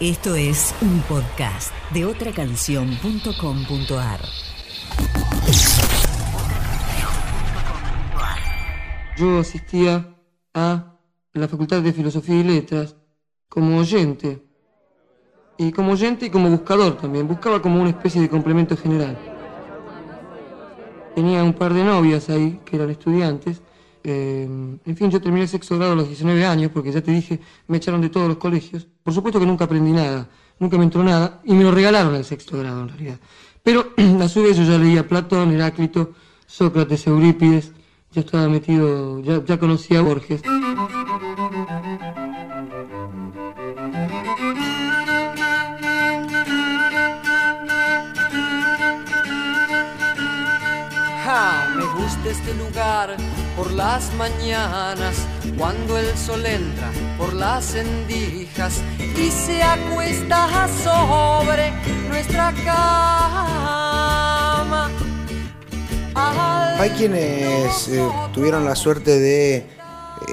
Esto es un podcast de otracanción.com.ar. Yo asistía a la Facultad de Filosofía y Letras como oyente. Y como oyente y como buscador también. Buscaba como una especie de complemento general. Tenía un par de novias ahí que eran estudiantes. Eh, en fin, yo terminé sexto grado a los 19 años porque ya te dije, me echaron de todos los colegios. Por supuesto que nunca aprendí nada, nunca me entró nada y me lo regalaron al sexto grado en realidad. Pero a su vez yo ya leía Platón, Heráclito, Sócrates, Eurípides, ya estaba metido, ya, ya conocía a Borges. Gusta este lugar por las mañanas, cuando el sol entra por las endijas y se acuesta sobre nuestra cama. Hay quienes eh, tuvieron la suerte de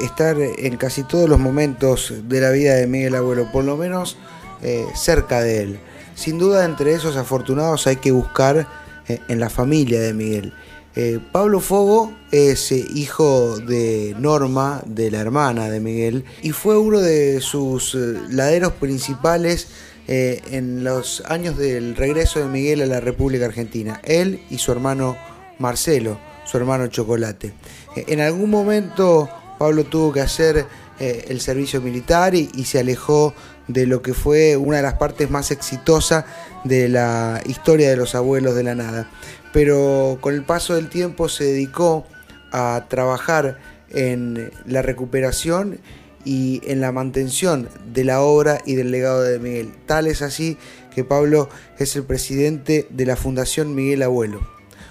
estar en casi todos los momentos de la vida de Miguel Abuelo, por lo menos eh, cerca de él. Sin duda, entre esos afortunados hay que buscar eh, en la familia de Miguel. Eh, Pablo Fogo es eh, hijo de Norma, de la hermana de Miguel, y fue uno de sus eh, laderos principales en los años del regreso de Miguel a la República Argentina. Él y su hermano Marcelo, su hermano Chocolate. En algún momento Pablo tuvo que hacer el servicio militar y se alejó de lo que fue una de las partes más exitosas de la historia de los abuelos de la nada. Pero con el paso del tiempo se dedicó a trabajar en la recuperación y en la mantención de la obra y del legado de Miguel. Tal es así que Pablo es el presidente de la Fundación Miguel Abuelo.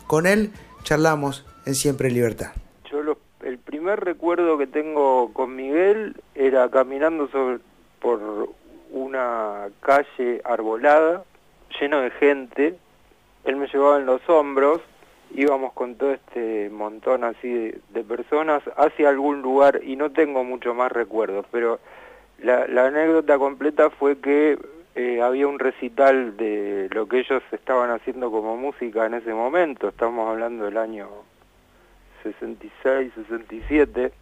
Con él charlamos en Siempre en Libertad. Yo el primer recuerdo que tengo con Miguel era caminando sobre, por una calle arbolada, lleno de gente. Él me llevaba en los hombros, íbamos con todo este montón así de, personas hacia algún lugar y no tengo mucho más recuerdos, pero la, la anécdota completa fue que eh, había un recital de lo que ellos estaban haciendo como música en ese momento, estamos hablando del año 66, 67.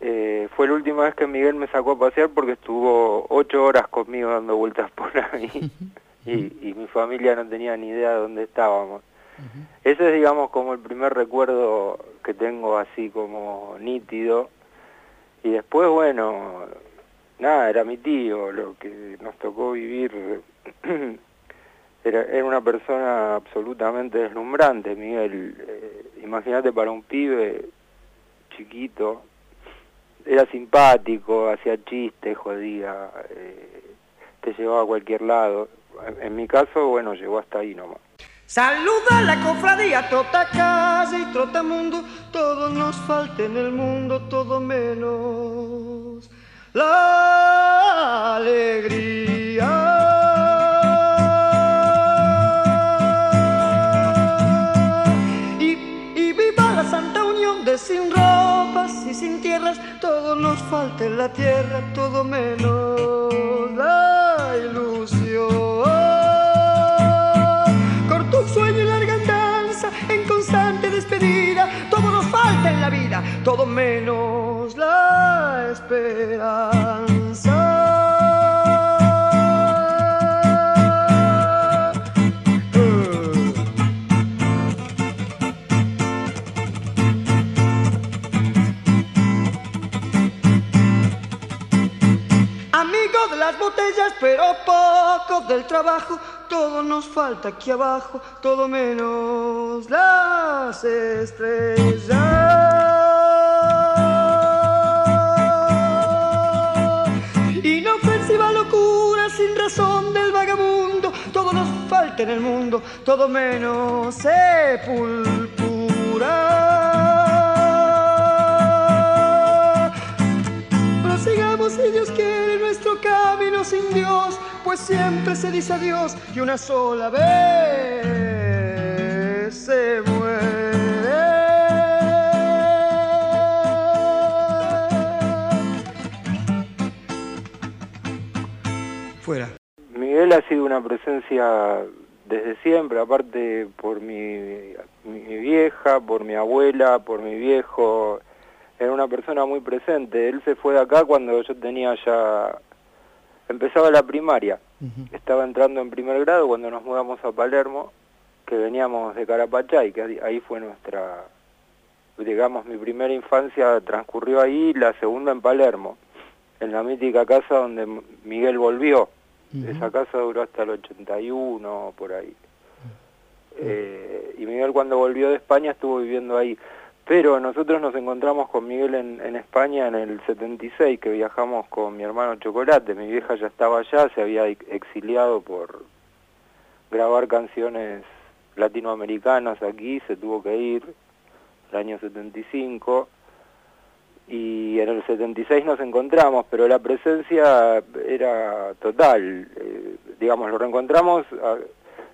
Eh, fue la última vez que Miguel me sacó a pasear porque estuvo ocho horas conmigo dando vueltas por ahí y, y mi familia no tenía ni idea de dónde estábamos. Ese es, digamos, como el primer recuerdo que tengo así como nítido. Y después, bueno, nada, era mi tío, lo que nos tocó vivir. era, era una persona absolutamente deslumbrante, Miguel. Eh, Imagínate para un pibe chiquito, era simpático, hacía chistes, jodía, eh, te llevaba a cualquier lado. En, mi caso, bueno, llegó hasta ahí nomás. Saluda la cofradía, trota calle y trota mundo, todo nos falta en el mundo, todo menos la alegría. Sin ropas y sin tierras, todo nos falta en la tierra, todo menos todo menos la esperanza. Amigo de las botellas, pero poco del trabajo. Todo nos falta aquí abajo, todo menos las estrellas. Suerte en el mundo, todo menos sepultura. Prosigamos si Dios quiere nuestro camino sin Dios, pues siempre se dice adiós y una sola vez se Fuera. Miguel ha sido una presencia desde siempre, aparte por mi, mi vieja, por mi abuela, por mi viejo, era una persona muy presente. Él se fue de acá cuando yo tenía ya, empezaba la primaria, estaba entrando en primer grado cuando nos mudamos a Palermo, que veníamos de Carapachay, que ahí- fue nuestra, digamos, mi primera infancia transcurrió ahí, la segunda en Palermo, en la mítica casa donde Miguel volvió. Esa casa duró hasta el 81, por ahí. Eh, y Miguel cuando volvió de España estuvo viviendo ahí. Pero nosotros nos encontramos con Miguel en, en España en el 76, que viajamos con mi hermano Chocolate. Mi vieja ya estaba allá, se había ex- exiliado por grabar canciones latinoamericanas aquí, se tuvo que ir el año 75 y en el 76 nos encontramos, pero la presencia era total. eh, digamos, lo reencontramos, a-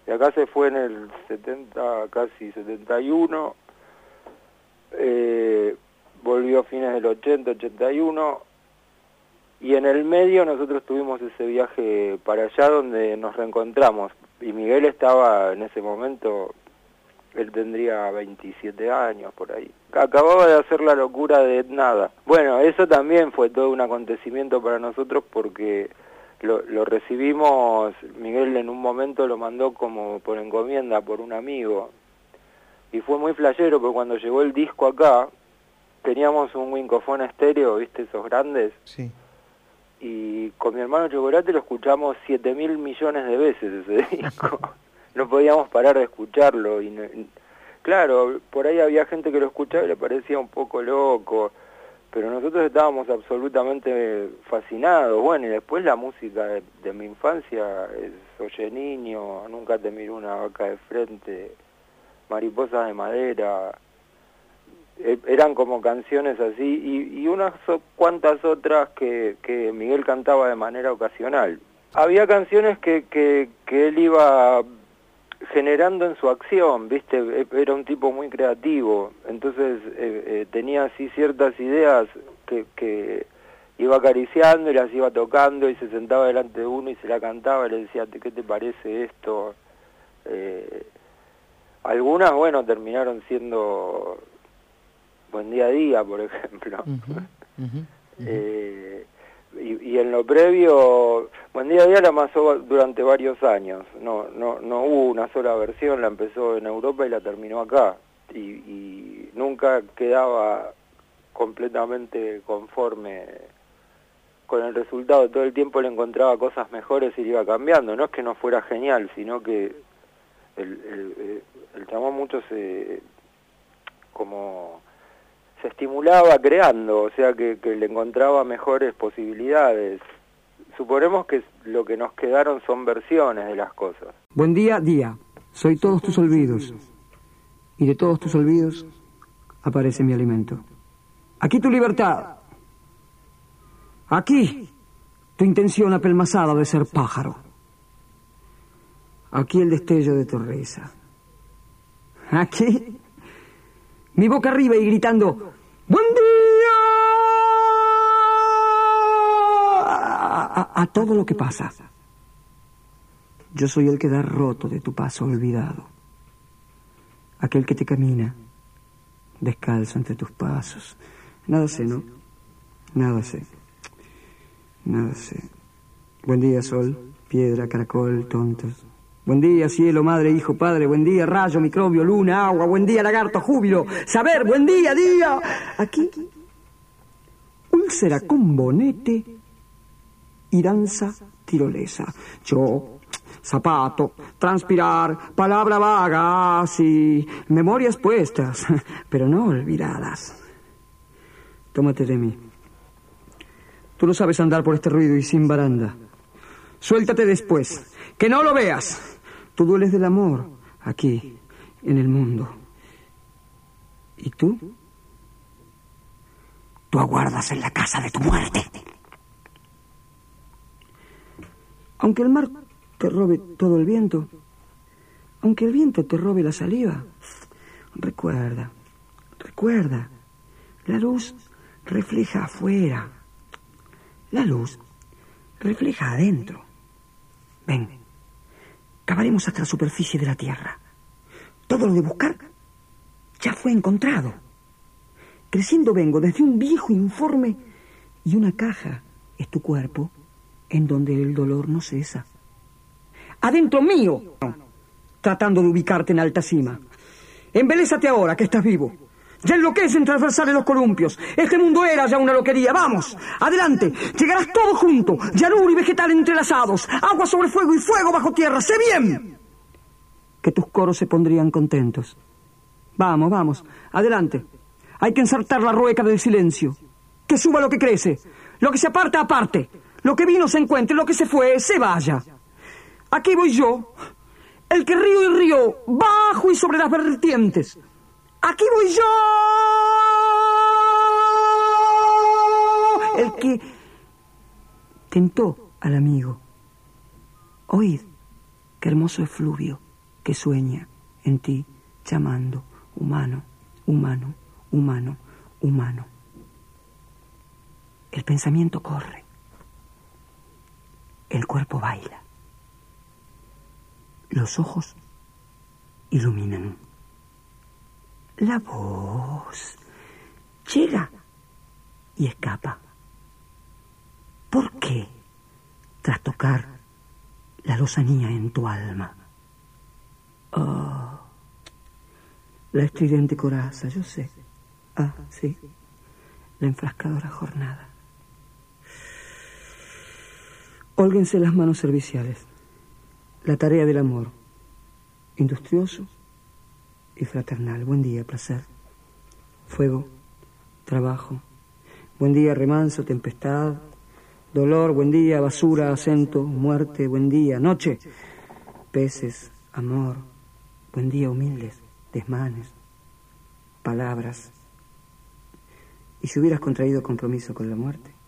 de acá se fue en el 70, casi 71, eh, volvió a fines del 80, 81, y en el medio nosotros tuvimos ese viaje para allá donde nos reencontramos. Y Miguel estaba en ese momento, él tendría 27 años por ahí. Acababa de hacer la locura de nada. Bueno, eso también fue todo un acontecimiento para nosotros porque lo, lo recibimos, Miguel en un momento lo mandó como por encomienda por un amigo. Y fue muy flashero porque cuando llegó el disco acá, teníamos un Wincofone estéreo, ¿viste? Esos grandes Sí. y con mi hermano Chocolate lo escuchamos 7 mil millones de veces ese disco. No podíamos parar de escucharlo. y no- Claro, por ahí había gente que lo escuchaba y le parecía un poco loco, pero nosotros estábamos absolutamente fascinados. Bueno, y después la música de, mi infancia es Oye Niño, Nunca te miró una vaca de frente, Mariposas de Madera, eh, eran como canciones así y, unas cuantas otras que, que Miguel cantaba de manera ocasional. Había canciones que, que, que él iba generando en su acción, ¿viste? E- Era un tipo muy creativo, entonces eh, eh, tenía así ciertas ideas que, que iba acariciando y las iba tocando y se sentaba delante de uno y se la cantaba y le decía, "¿Te- ¿qué te parece esto? Eh, algunas, bueno, terminaron siendo Buen Día a Día, por ejemplo. Eh, y, y en lo previo, Buen Día a Día la amasó durante varios años. No, no, no hubo una sola versión, la empezó en Europa y la terminó acá. Y, nunca quedaba completamente conforme con el resultado. Todo el tiempo le encontraba cosas mejores y le iba cambiando. No es que no fuera genial, sino que el, el, el- el chamán mucho se como se estimulaba creando, o sea que le encontraba mejores posibilidades. Suponemos que lo que nos quedaron son versiones de las cosas. Buen día, día. Soy todos tus olvidos. Y de todos tus olvidos aparece mi alimento. Aquí tu libertad. Aquí tu intención apelmazada de ser pájaro. Aquí el destello de tu risa. Aquí mi boca arriba y gritando ¡Buen día! A, todo lo que pasa. Yo soy el que da roto de tu paso olvidado. Aquel que te camina, descalzo entre tus pasos. Nada sé, ¿no? Nada sé. Nada sé. Buen día, sol, piedra, caracol, tontos. Buen día, cielo, madre, hijo, padre. Buen día, rayo, microbio, luna, agua. Buen día, lagarto, júbilo. Saber, buen día, día. Aquí, úlcera con bonete y danza tirolesa. Yo, zapato, transpirar, palabra vaga, sí, memorias puestas, pero no olvidadas. Tómate de mí. Tú no sabes andar por este ruido y sin baranda. Suéltate después. Que no lo veas. Tú dueles del amor aquí, en el mundo. ¿Y tú? Tú aguardas en la casa de tu muerte. Aunque el mar te robe todo el viento, aunque el viento te robe la saliva, recuerda, recuerda, la luz refleja afuera, la luz refleja adentro. Ven, cavaremos hasta la superficie de la tierra. Todo lo de buscar ya fue encontrado. Creciendo vengo desde un viejo informe y una caja es tu cuerpo en donde el dolor no cesa. Adentro mío, tratando de ubicarte en alta cima. Embelésate ahora que estás vivo. Ya enloquecen transversales los columpios. Este mundo era ya una loquería. Vamos, adelante. Llegarás todo junto. Llanura y vegetal entrelazados. Agua sobre fuego y fuego bajo tierra. ¡Sé bien! Que tus coros se pondrían contentos. Vamos, vamos. Adelante. Hay que ensartar la rueca del silencio. Que suba lo que crece. Lo que se aparta, aparte. Lo que vino se encuentre. Lo que se fue, se vaya. Aquí voy yo. El que río y río, bajo y sobre las vertientes. Aquí voy yo. El que tentó al amigo. Oíd, qué hermoso efluvio que sueña en ti, llamando humano, humano, humano, humano. El pensamiento corre. El cuerpo baila. Los ojos iluminan. La voz llega y escapa. ¿Por qué? Tras tocar la lozanía en tu alma. Oh, la estridente coraza, yo sé. Ah, sí. La enfrascadora jornada. Hólguense las manos serviciales. La tarea del amor. Industrioso y fraternal. Buen día, placer. Fuego, trabajo. Buen día, remanso, tempestad. Dolor, buen día, basura, acento, muerte, buen día, noche. Peces, amor. Buen día, humildes, desmanes. Palabras. ¿Y si hubieras contraído compromiso con la muerte?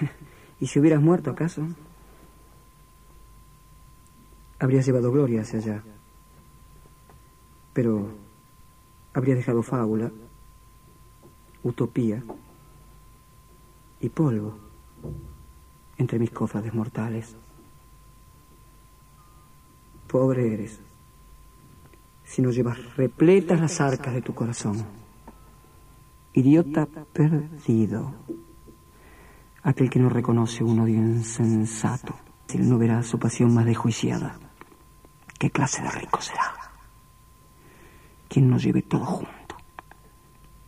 ¿Y si hubieras muerto acaso? Habrías llevado gloria hacia allá. Pero habría dejado fábula, utopía y polvo entre mis cofrades mortales. Pobre eres si no llevas repletas las arcas de tu corazón. Idiota perdido. Aquel que no reconoce un odio insensato. Si no verá su pasión más desjuiciada. ¿Qué clase de rico será? quien nos lleve todo junto.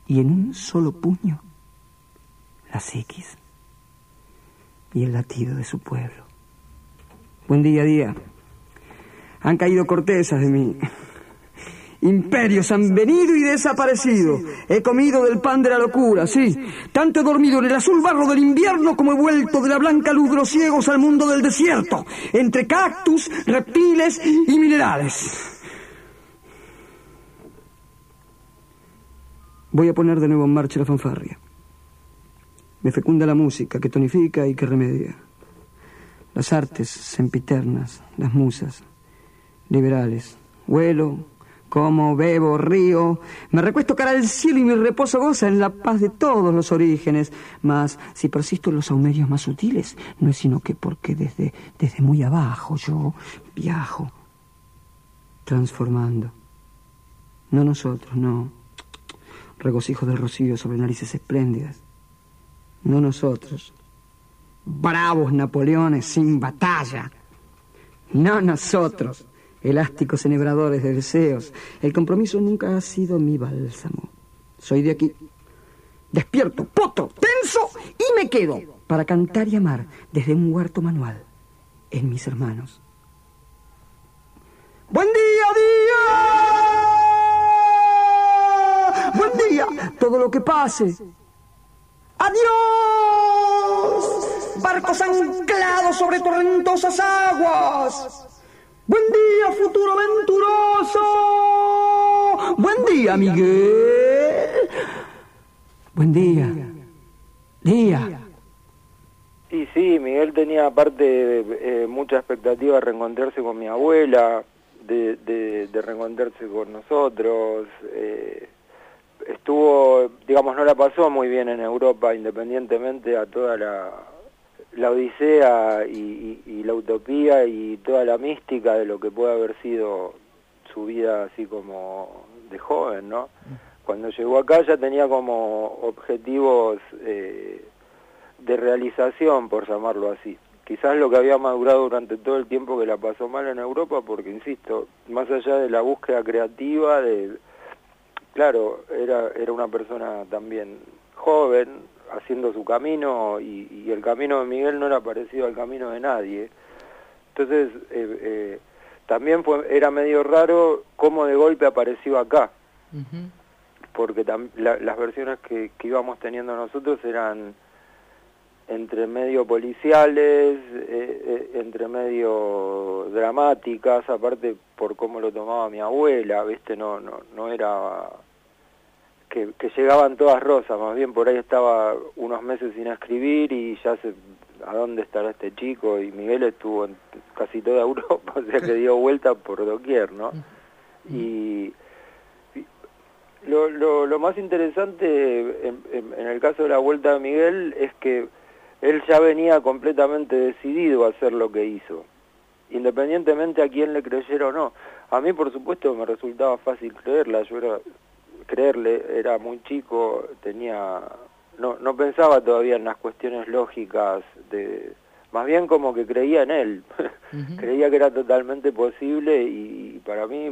Y en un solo puño, las X y el latido de su pueblo. Buen día, día. Han caído cortezas de mí. Imperios han venido y desaparecido. He comido del pan de la locura, sí. Tanto he dormido en el azul barro del invierno como he vuelto de la blanca luz de los ciegos al mundo del desierto, entre cactus, reptiles y minerales. Voy a poner de nuevo en marcha la fanfarria. Me fecunda la música que tonifica y que remedia. Las artes sempiternas, las musas, liberales. Vuelo, como, bebo, río. Me recuesto cara al cielo y mi reposo goza en la paz de todos los orígenes. Mas si persisto en los aumerios más sutiles, no es sino que porque desde, desde muy abajo yo viajo, transformando. No nosotros, no regocijo del rocío sobre narices espléndidas. No nosotros, bravos Napoleones sin batalla. No nosotros, elásticos enhebradores de deseos. El compromiso nunca ha sido mi bálsamo. Soy de aquí. Despierto, poto, tenso y me quedo para cantar y amar desde un huerto manual en mis hermanos. Buen día, día buen día, todo lo que pase. Adiós. barcos anclados sobre torrentosas aguas. Buen día, futuro aventuroso. Buen día, Miguel. Buen día. Día. Y sí, Miguel tenía aparte eh, mucha expectativa de reencontrarse con mi abuela, de, de, reencontrarse con nosotros. Eh, estuvo, digamos, no la pasó muy bien en Europa, independientemente a toda la, la odisea y, la utopía y toda la mística de lo que puede haber sido su vida así como de joven, ¿no? Cuando llegó acá ya tenía como objetivos eh, de realización, por llamarlo así. Quizás lo que había madurado durante todo el tiempo que la pasó mal en Europa, porque insisto, más allá de la búsqueda creativa, de, claro, era, era una persona también joven, haciendo su camino y, el camino de Miguel no era parecido al camino de nadie. Entonces, eh, eh, también fue, era medio raro cómo de golpe apareció acá, porque las versiones que, íbamos teniendo nosotros eran entre medio policiales, eh, entre medio dramáticas, aparte por cómo lo tomaba mi abuela, ¿viste? No, no, no era que, llegaban todas rosas, más bien por ahí estaba unos meses sin escribir y ya se, ¿a dónde estará este chico? Y Miguel estuvo en casi toda Europa, o sea que dio vuelta por doquier, ¿no? Y lo, lo, lo más interesante en, en, el caso de la vuelta de Miguel es que él ya venía completamente decidido a hacer lo que hizo, independientemente a quién le creyera o no. A mí, por supuesto, me resultaba fácil creerla, yo era creerle, era muy chico, tenía no, no pensaba todavía en las cuestiones lógicas de más bien como que creía en él, creía que era totalmente posible y, para mí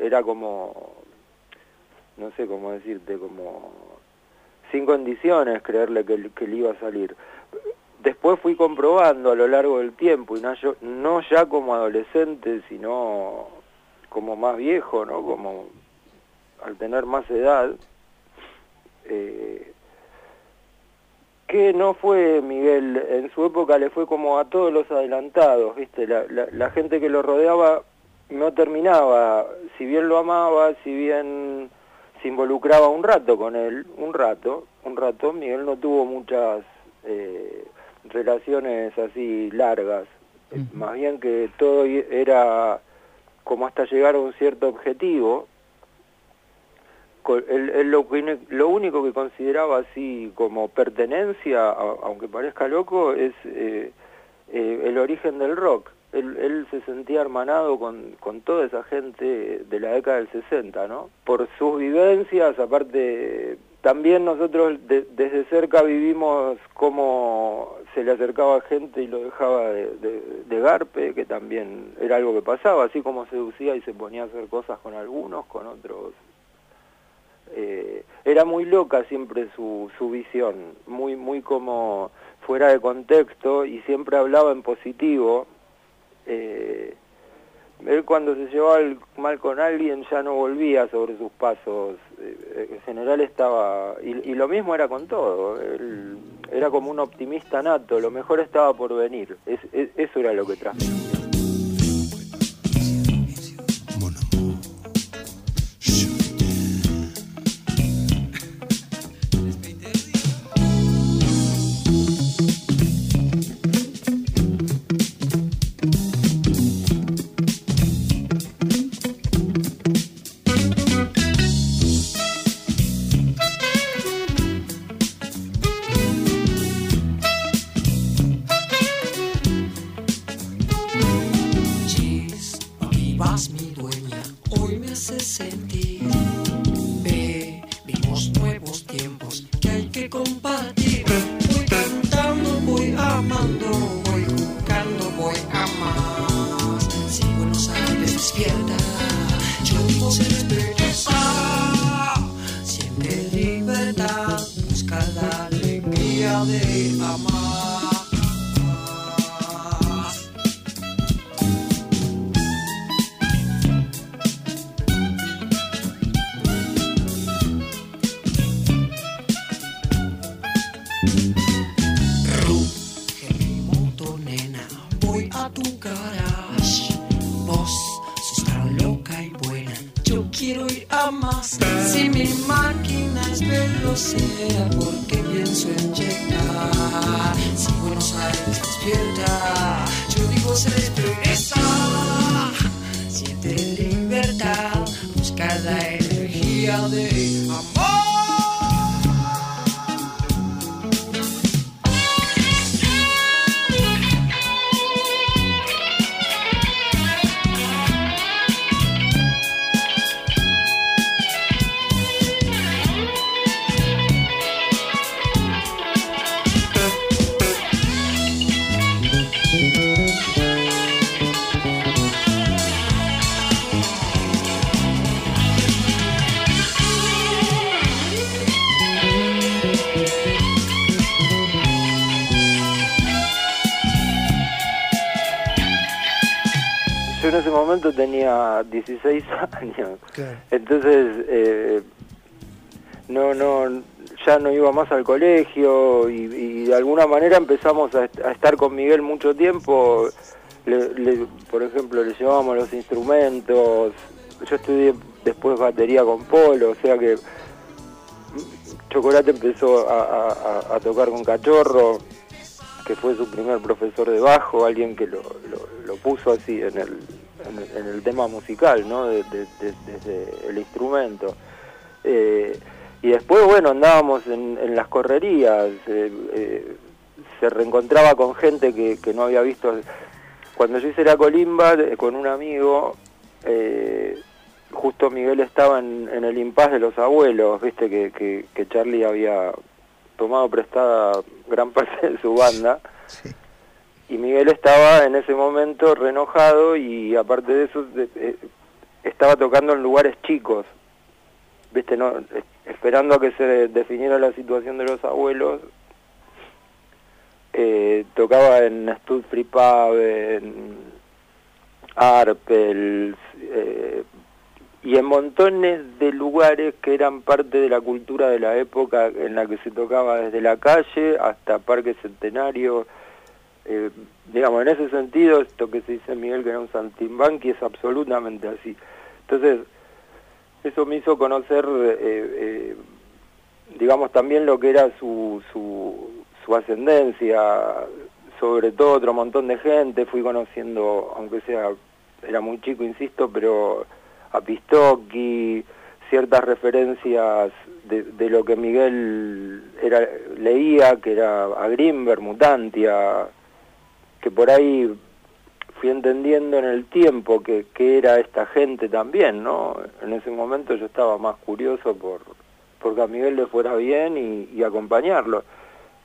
era como, no sé cómo decirte, como sin condiciones creerle que, que le iba a salir. Después fui comprobando a lo largo del tiempo, y no, yo, no ya como adolescente, sino como más viejo, ¿no? Como al tener más edad, eh, que no fue Miguel, en su época le fue como a todos los adelantados, ¿viste? La, la, gente que lo rodeaba no terminaba, si bien lo amaba, si bien se involucraba un rato con él, un rato, un rato, Miguel no tuvo muchas eh, relaciones así largas, más bien que todo era como hasta llegar a un cierto objetivo, él, lo, único que consideraba así como pertenencia, aunque parezca loco, es eh, eh, el origen del rock. Él, se sentía hermanado con, con, toda esa gente de la década del 60, ¿no? Por sus vivencias, aparte, también nosotros desde cerca vivimos cómo se le acercaba gente y lo dejaba de, de, garpe, que también era algo que pasaba, así como seducía y se ponía a hacer cosas con algunos, con otros eh, era muy loca siempre su, su visión, muy, muy como fuera de contexto y siempre hablaba en positivo. Eh, él cuando se llevaba mal con alguien ya no volvía sobre sus pasos, eh, en general estaba, y, lo mismo era con todo, él era como un optimista nato, lo mejor estaba por venir, eso era lo que transmitía. vas mi dueña, hoy me haces sentir. Momento tenía 16 años. Entonces, eh, no, no, ya no iba más al colegio y, y de alguna manera empezamos a, a estar con Miguel mucho tiempo. Le- le- por ejemplo, le llevábamos los instrumentos. Yo estudié después batería con Polo, o sea que Chocolate empezó a- a tocar con Cachorro, que fue su primer profesor de bajo, alguien que lo, lo- lo puso así en el, en el, tema musical, ¿no? De- de- de- desde el instrumento. Eh, y después, bueno, andábamos en, las correrías, eh, eh, se reencontraba con gente que, no había visto. Cuando yo hice la colimba con un amigo, justo Miguel estaba en, el impas de los abuelos, viste que Charlie había tomado prestada gran parte de su banda. Y Miguel estaba en ese momento renojado y aparte de eso eh, estaba tocando en lugares chicos, viste, no Es- esperando a que se definiera la situación de los abuelos. Eh, tocaba en Stud Free Pub, en Arpels, eh, y en montones de lugares que eran parte de la cultura de la época en la que se tocaba desde la calle hasta Parque Centenario. Eh, digamos, en ese sentido, esto que se dice Miguel que era un saltimbanqui es absolutamente así. Entonces, eso me hizo conocer, eh, eh, digamos, también lo que era su, su, su ascendencia, sobre todo otro montón de gente, fui conociendo, aunque sea, era muy chico, insisto, pero a Pistocchi, ciertas referencias de, de lo que Miguel era, leía, que era a Grimberg, Mutantia, que por ahí fui entendiendo en el tiempo que, que era esta gente también, ¿no? En ese momento yo estaba más curioso por porque a Miguel le fuera bien y, y acompañarlo.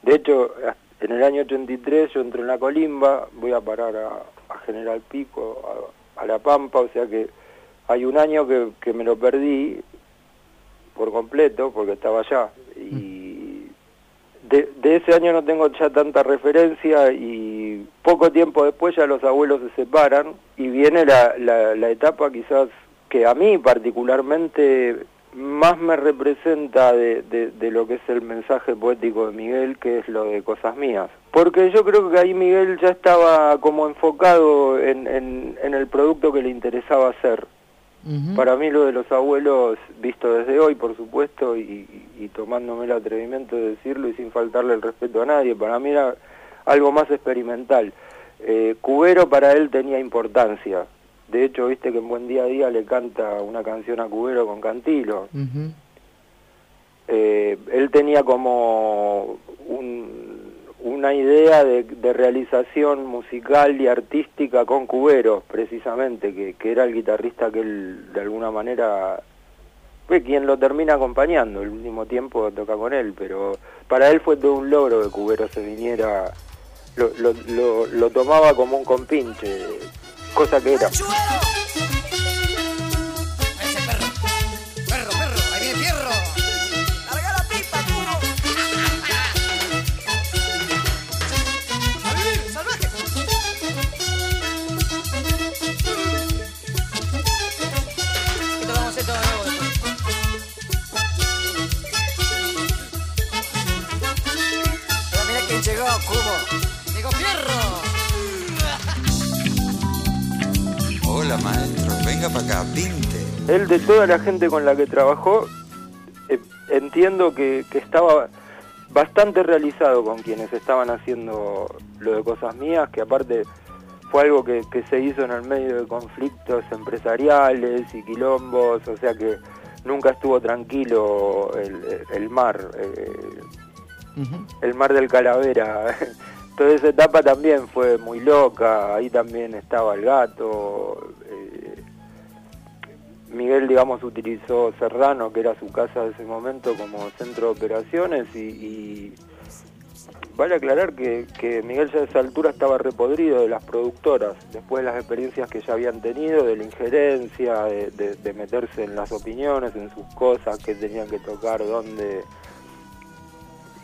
De hecho, en el año 83 yo entro en la colimba, voy a parar a, a General Pico, a, a La Pampa, o sea que hay un año que, que me lo perdí por completo porque estaba allá. Y de, de ese año no tengo ya tanta referencia y poco tiempo después ya los abuelos se separan y viene la, la, la etapa quizás que a mí particularmente más me representa de, de, de lo que es el mensaje poético de Miguel, que es lo de cosas mías. Porque yo creo que ahí Miguel ya estaba como enfocado en, en, en el producto que le interesaba hacer. Para mí lo de los abuelos, visto desde hoy, por supuesto, y, y- y tomándome el atrevimiento de decirlo y sin faltarle el respeto a nadie, para mí era algo más experimental. Eh, Cubero para él tenía importancia. De hecho, viste que en Buen Día a Día le canta una canción a Cubero con Cantilo. Eh, él tenía como un- una idea de, de realización musical y artística con Cubero, precisamente, que, que era el guitarrista que él de alguna manera fue quien lo termina acompañando, el último tiempo toca con él, pero para él fue todo un logro que Cubero se viniera, lo, lo, lo, tomaba como un compinche, cosa que era. Hola maestro, venga para acá, pinte. Él de toda la gente con la que trabajó, eh, entiendo que, que estaba bastante realizado con quienes estaban haciendo lo de cosas mías, que aparte fue algo que, que se hizo en el medio de conflictos empresariales y quilombos, o sea que nunca estuvo tranquilo el, el mar, eh, el mar del Calavera. Toda esa etapa también fue muy loca, ahí también estaba el gato. eh, Miguel, digamos, utilizó Serrano, que era su casa de ese momento, como centro de operaciones y, vale aclarar que, que Miguel ya a esa altura estaba repodrido de las productoras, después de las experiencias que ya habían tenido, de la injerencia, de, de- meterse en las opiniones, en sus cosas, que tenían que tocar, dónde...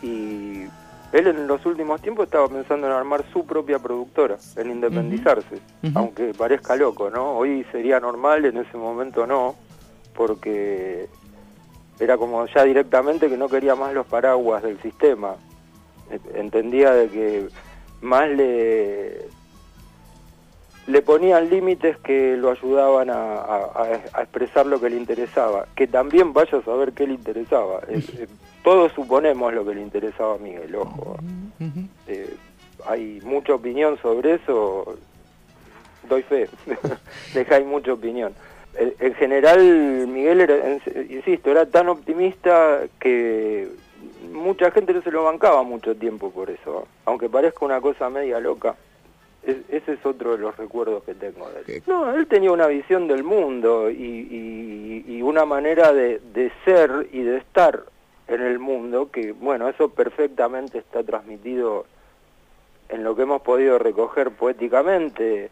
Y él en los últimos tiempos estaba pensando en armar su propia productora, en independizarse, aunque parezca loco, ¿no? Hoy sería normal, en ese momento no, porque era como ya directamente que no quería más los paraguas del sistema. Entendía de que más le le ponían límites que lo ayudaban a, a- a- a expresar lo que le interesaba, que también vaya a saber qué le interesaba. Es- eh, todos suponemos lo que le interesaba a Miguel, ojo. Eh, hay mucha opinión sobre eso, doy fe, de que hay mucha opinión. En, en general, Miguel, era, insisto, era tan optimista que mucha gente no se lo bancaba mucho tiempo por eso, aunque parezca una cosa media loca. Es- ese es otro de los recuerdos que tengo de él. No, él tenía una visión del mundo y, y- y una manera de, de ser y de estar en el mundo que, bueno, eso perfectamente está transmitido en lo que hemos podido recoger poéticamente,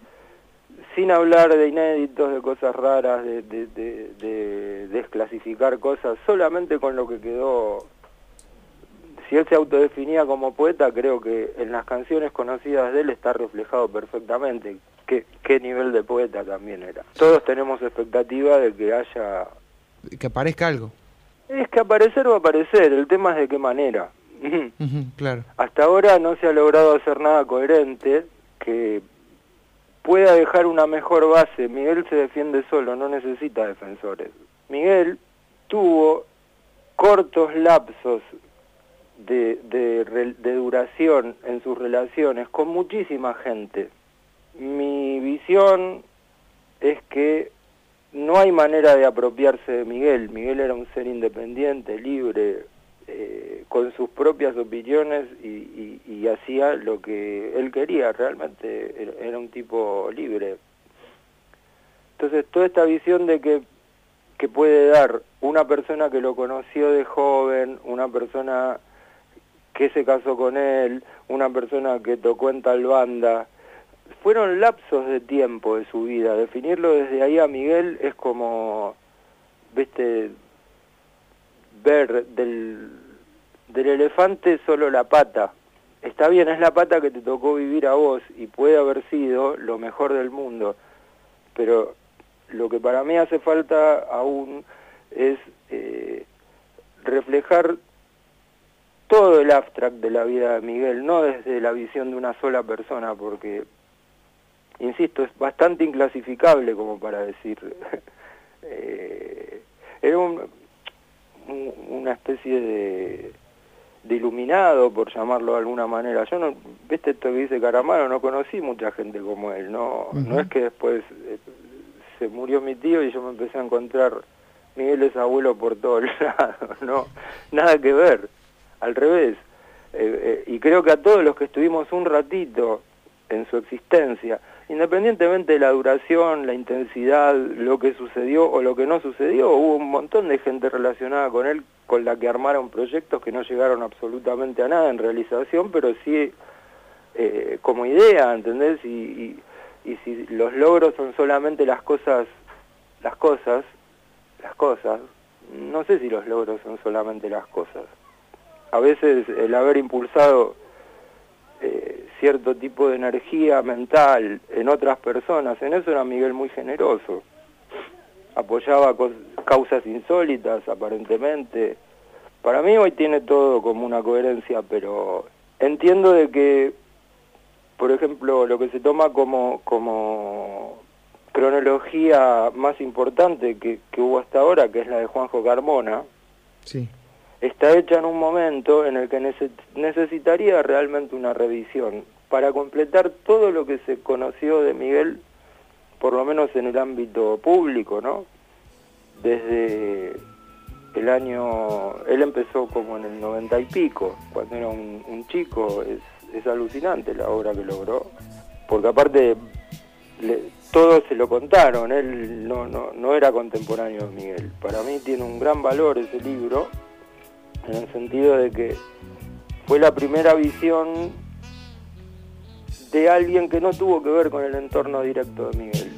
sin hablar de inéditos, de cosas raras, de, de- de- de desclasificar cosas, solamente con lo que quedó. Si él se autodefinía como poeta, creo que en las canciones conocidas de él está reflejado perfectamente qué, qué nivel de poeta también era. Todos tenemos expectativa de que haya... Que aparezca algo. Es que aparecer va a aparecer, el tema es de qué manera. Claro. Hasta ahora no se ha logrado hacer nada coherente que pueda dejar una mejor base. Miguel se defiende solo, no necesita defensores. Miguel tuvo cortos lapsos de, de, duración en sus relaciones con muchísima gente. Mi visión es que no hay manera de apropiarse de Miguel. Miguel era un ser independiente, libre, eh, con sus propias opiniones y, y- hacía lo que él quería. Realmente era un tipo libre. Entonces, toda esta visión de que, que puede dar una persona que lo conoció de joven, una persona que se casó con él, una persona que tocó en tal banda, fueron lapsos de tiempo de su vida. Definirlo desde ahí a Miguel es como, viste, ver del, del elefante solo la pata. Está bien, es la pata que te tocó vivir a vos y puede haber sido lo mejor del mundo, pero lo que para mí hace falta aún es eh, reflejar todo el abstract de la vida de Miguel, no desde la visión de una sola persona, porque, insisto, es bastante inclasificable como para decir, eh, era un- un- una especie de, de iluminado, por llamarlo de alguna manera. Yo no, viste esto que dice Caramano, no conocí mucha gente como él, no, no es que después eh, se murió mi tío y yo me empecé a encontrar Miguel es abuelo por todos lados, no, nada que ver, al revés. Eh, eh, y creo que a todos los que estuvimos un ratito en su existencia, independientemente de la duración, la intensidad, lo que sucedió o lo que no sucedió, hubo un montón de gente relacionada con él con la que armaron proyectos que no llegaron absolutamente a nada en realización, pero sí eh, como idea, ¿entendés? Y, y, y si los logros son solamente las cosas, las cosas, las cosas, no sé si los logros son solamente las cosas. A veces el haber impulsado eh, cierto tipo de energía mental en otras personas, en eso era Miguel muy generoso. Apoyaba causas insólitas, aparentemente. Para mí hoy tiene todo como una coherencia, pero entiendo de que, por ejemplo, lo que se toma como, como cronología más importante que, que hubo hasta ahora, que es la de Juanjo Carmona, Sí. Está hecha en un momento en el que nece- necesitaría realmente una revisión para completar todo lo que se conoció de Miguel, por lo menos en el ámbito público, ¿no? Desde el año, él empezó como en el noventa y pico, cuando era un, chico, es, es alucinante la obra que logró, porque aparte le- todos se lo contaron, él no, no, no era contemporáneo de Miguel. Para mí tiene un gran valor ese libro, en el sentido de que fue la primera visión de alguien que no tuvo que ver con el entorno directo de Miguel.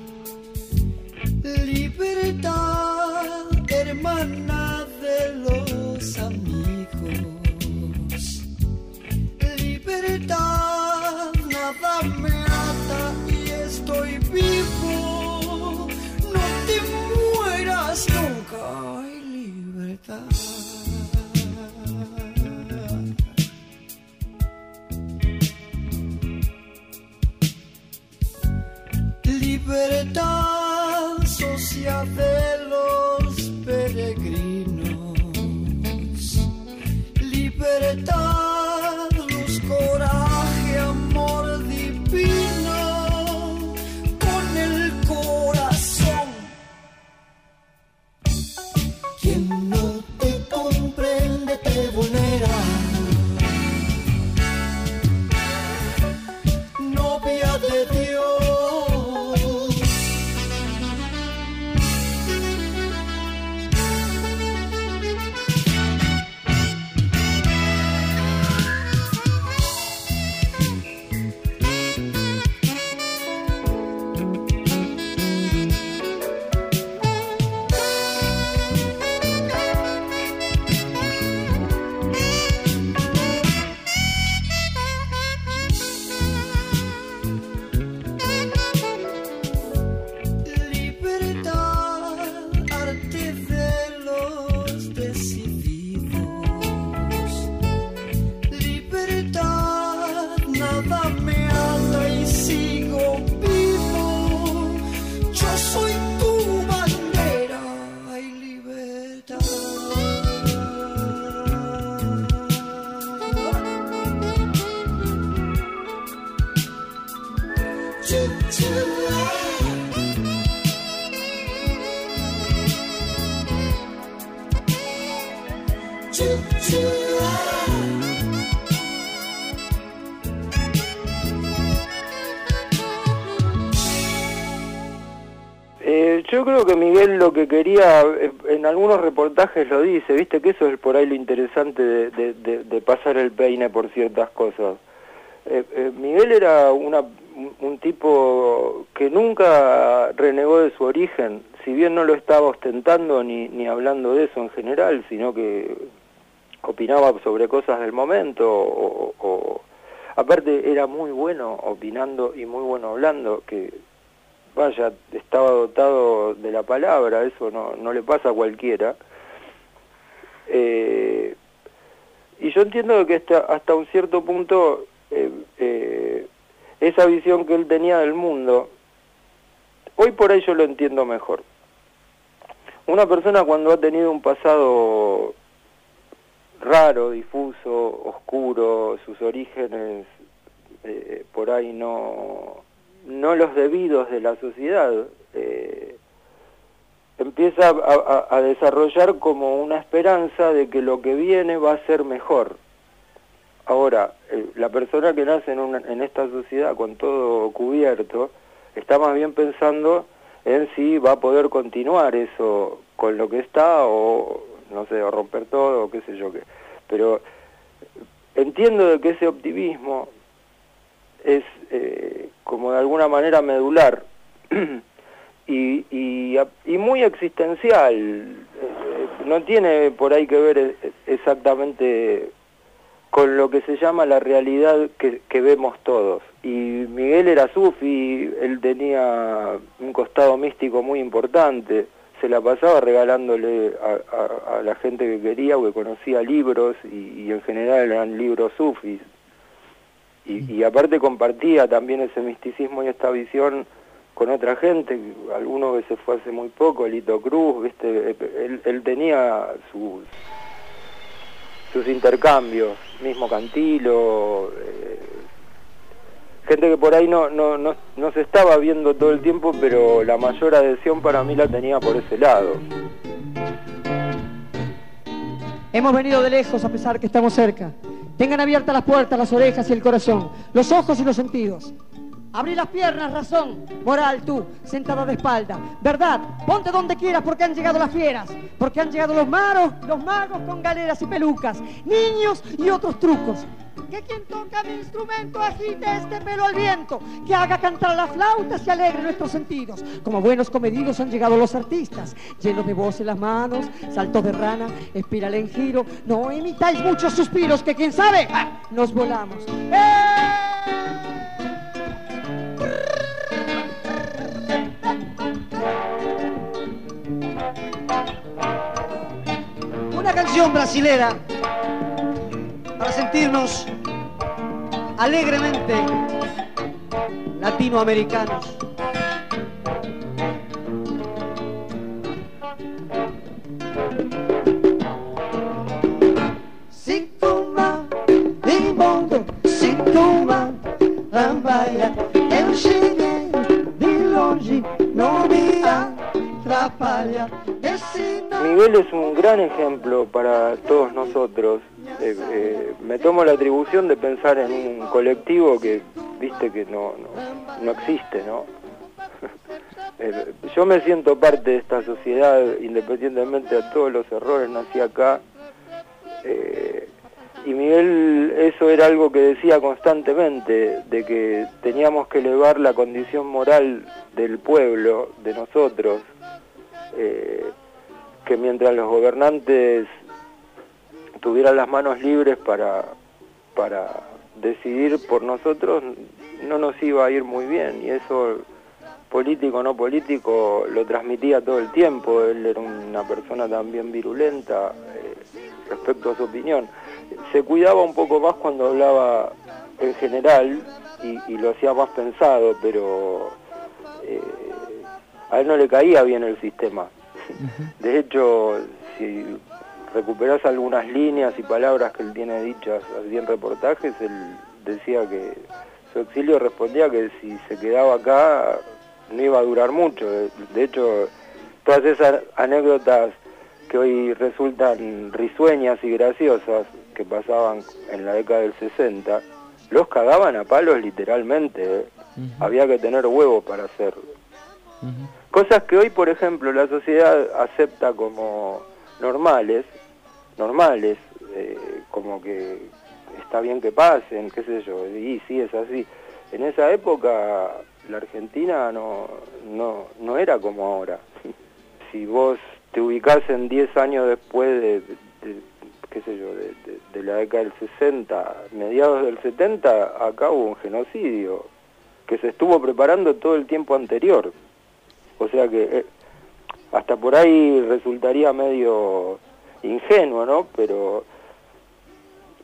Libertad, hermana de los amigos. Libertad, nada me ata y estoy vivo. No te mueras nunca, hay libertad. Libertad social de los lo que quería, eh, en algunos reportajes lo dice, viste que eso es por ahí lo interesante de, pasar el peine por ciertas cosas. Eh, eh, Miguel era una, un, tipo que nunca renegó de su origen, si bien no lo estaba ostentando ni, ni hablando de eso en general, sino que opinaba sobre cosas del momento o- aparte era muy bueno opinando y muy bueno hablando que vaya estaba dotado de la palabra eso no, le pasa a cualquiera. Eh, y yo entiendo que hasta, un cierto punto eh, eh, esa visión que él tenía del mundo hoy por ahí yo lo entiendo mejor. Una persona cuando ha tenido un pasado raro, difuso, oscuro, sus orígenes por ahí no, no los debidos de la sociedad, eh, empieza a, desarrollar como una esperanza de que lo que viene va a ser mejor. Ahora, eh, la persona que nace en, en esta sociedad con todo cubierto, está más bien pensando en si va a poder continuar eso con lo que está o, no sé, o romper todo o qué sé yo qué. Pero entiendo de que ese optimismo es eh, como de alguna manera medular y, muy existencial. Eh, no tiene por ahí que ver eh, exactamente con lo que se llama la realidad que, vemos todos. Y Miguel era sufi, él tenía un costado místico muy importante, se la pasaba regalándole a la gente que quería o que conocía libros y, y en general eran libros sufis. Y, aparte compartía también ese misticismo y esta visión con otra gente, alguno que se fue hace muy poco, Lito Cruz, ¿viste? Él, él tenía sus, sus intercambios, mismo Cantilo, eh, gente que por ahí no, no, no, no se estaba viendo todo el tiempo, pero la mayor adhesión para mí la tenía por ese lado. Hemos venido de lejos a pesar que estamos cerca. Tengan abiertas las puertas, las orejas y el corazón, los ojos y los sentidos. Abrí las piernas, razón, moral, tú, sentada de espalda. Verdad, ponte donde quieras porque han llegado las fieras, porque han llegado los maros, los magos con galeras y pelucas, niños y otros trucos. Que quien toca mi instrumento agite este pelo al viento, que haga cantar las flautas y alegre nuestros sentidos. Como buenos comedidos han llegado los artistas, llenos de voz en las manos, saltos de rana, espiral en giro. No imitáis muchos suspiros que quién sabe, ¡ah! nos volamos. ¡Eh! Canción brasilera para sentirnos alegremente latinoamericanos. Sintoma imundo, sintoma lambaia. Eu cheguei de longe, não me atrapalha. Miguel es un gran ejemplo para todos nosotros. Eh, eh, me tomo la atribución de pensar en un colectivo que, viste, que no, no, no existe, ¿no? Eh, yo me siento parte de esta sociedad, independientemente de todos los errores, nací acá. Y Miguel, eso era algo que decía constantemente, de que teníamos que elevar la condición moral del pueblo, de nosotros, que mientras los gobernantes tuvieran las manos libres para, para decidir por nosotros, no nos iba a ir muy bien, y eso político o no político lo transmitía todo el tiempo, él era una persona también virulenta eh, respecto a su opinión. Se cuidaba un poco más cuando hablaba en general y, lo hacía más pensado, pero eh, a él no le caía bien el sistema. De hecho, si recuperas algunas líneas y palabras que él tiene dichas así en reportajes, él decía que su exilio respondía que si se quedaba acá no iba a durar mucho. De, de hecho, todas esas anécdotas que hoy resultan risueñas y graciosas que pasaban en la década del 60, los cagaban a palos literalmente. ¿eh? Había que tener huevos para hacerlo. Cosas que hoy, por ejemplo, la sociedad acepta como normales, normales, eh, como que está bien que pasen, qué sé yo, y sí es así. En esa época la Argentina no, no, no era como ahora. Si vos te ubicás en 10 años después de, qué sé yo, de- de la década del 60, mediados del 70, acá hubo un genocidio que se estuvo preparando todo el tiempo anterior. O sea que eh, hasta por ahí resultaría medio ingenuo, ¿no? Pero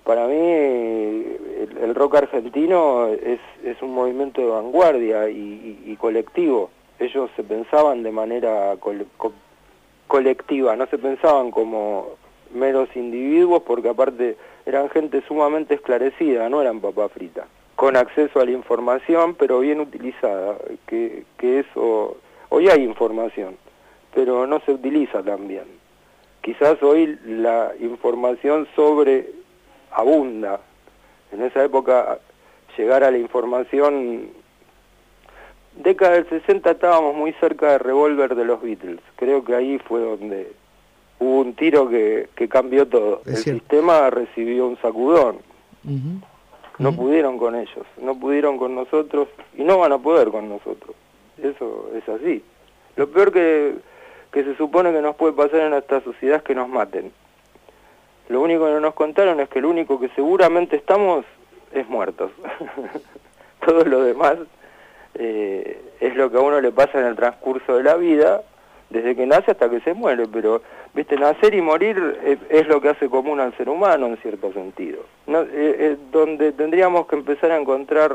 para mí el, rock argentino es, es un movimiento de vanguardia y, colectivo. Ellos se pensaban de manera cole- co- colectiva, no se pensaban como meros individuos porque aparte eran gente sumamente esclarecida, no eran papa frita, con acceso a la información pero bien utilizada, que, que eso, hoy hay información, pero no se utiliza tan bien. Quizás hoy la información sobre abunda. En esa época llegar a la información década del 60 estábamos muy cerca de Revolver de los Beatles. Creo que ahí fue donde hubo un tiro que, que cambió todo. Es El cierto. sistema recibió un sacudón. No pudieron con ellos, no pudieron con nosotros y no van a poder con nosotros. Eso es así. Lo peor que, se supone que nos puede pasar en esta sociedad es que nos maten. Lo único que no nos contaron es que el único que seguramente estamos es muertos. Todo lo demás eh, es lo que a uno le pasa en el transcurso de la vida, desde que nace hasta que se muere, pero viste nacer y morir es, lo que hace común al ser humano en cierto sentido. Eh, eh, donde tendríamos que empezar a encontrar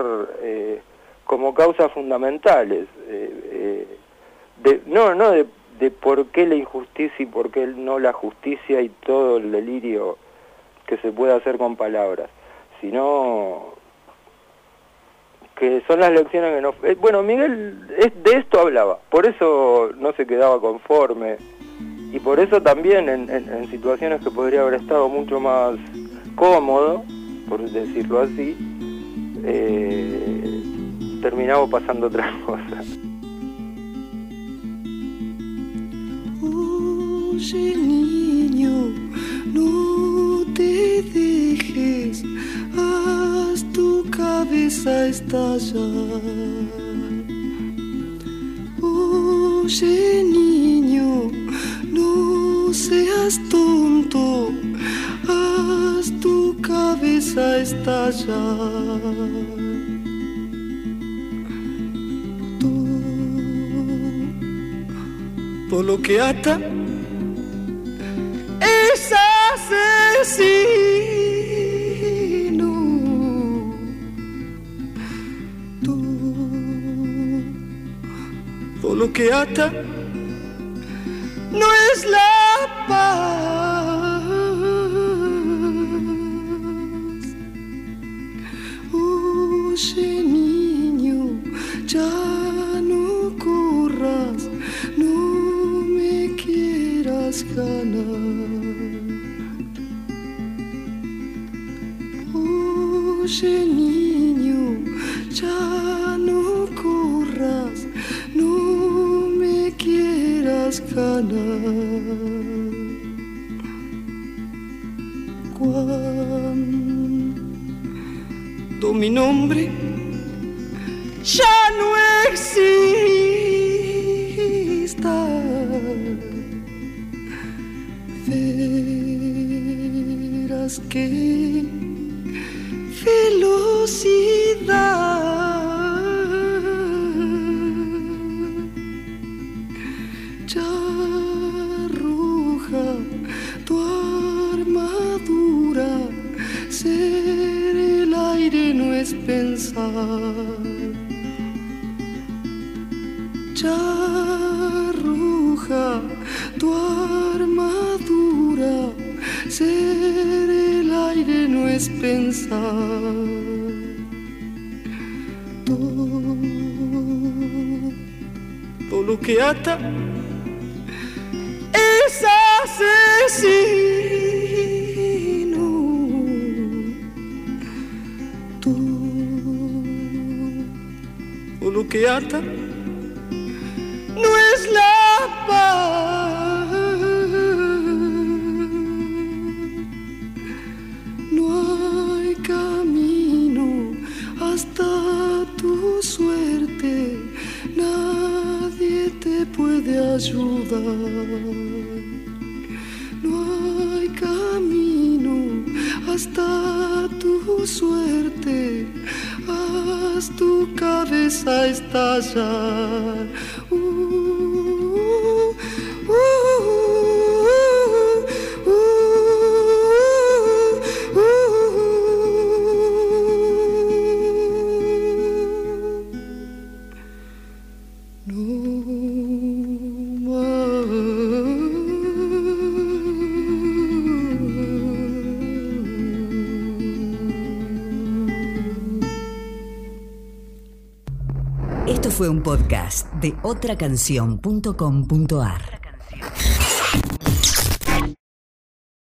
como causas fundamentales, eh, eh, de, no, no de, por qué la injusticia y por qué no la justicia y todo el delirio que se puede hacer con palabras, sino que son las lecciones que nos... eh, bueno, Miguel es- de esto hablaba, por eso no se quedaba conforme, y por eso también en, situaciones que podría haber estado mucho más cómodo, por decirlo así, terminamos pasando otras cosas. Oye niño, no te dejes, haz tu cabeza estallar. Oye niño, no seas tonto, haz tu cabeza estallar. Todo lo que ata es asesino. Todo lo que ata no es la paz. Ata es asesino. Todo lo que ata no es la paz. Ayudar. No hay camino hasta tu suerte, haz tu cabeza estallar. Podcast de otracanción.com.ar.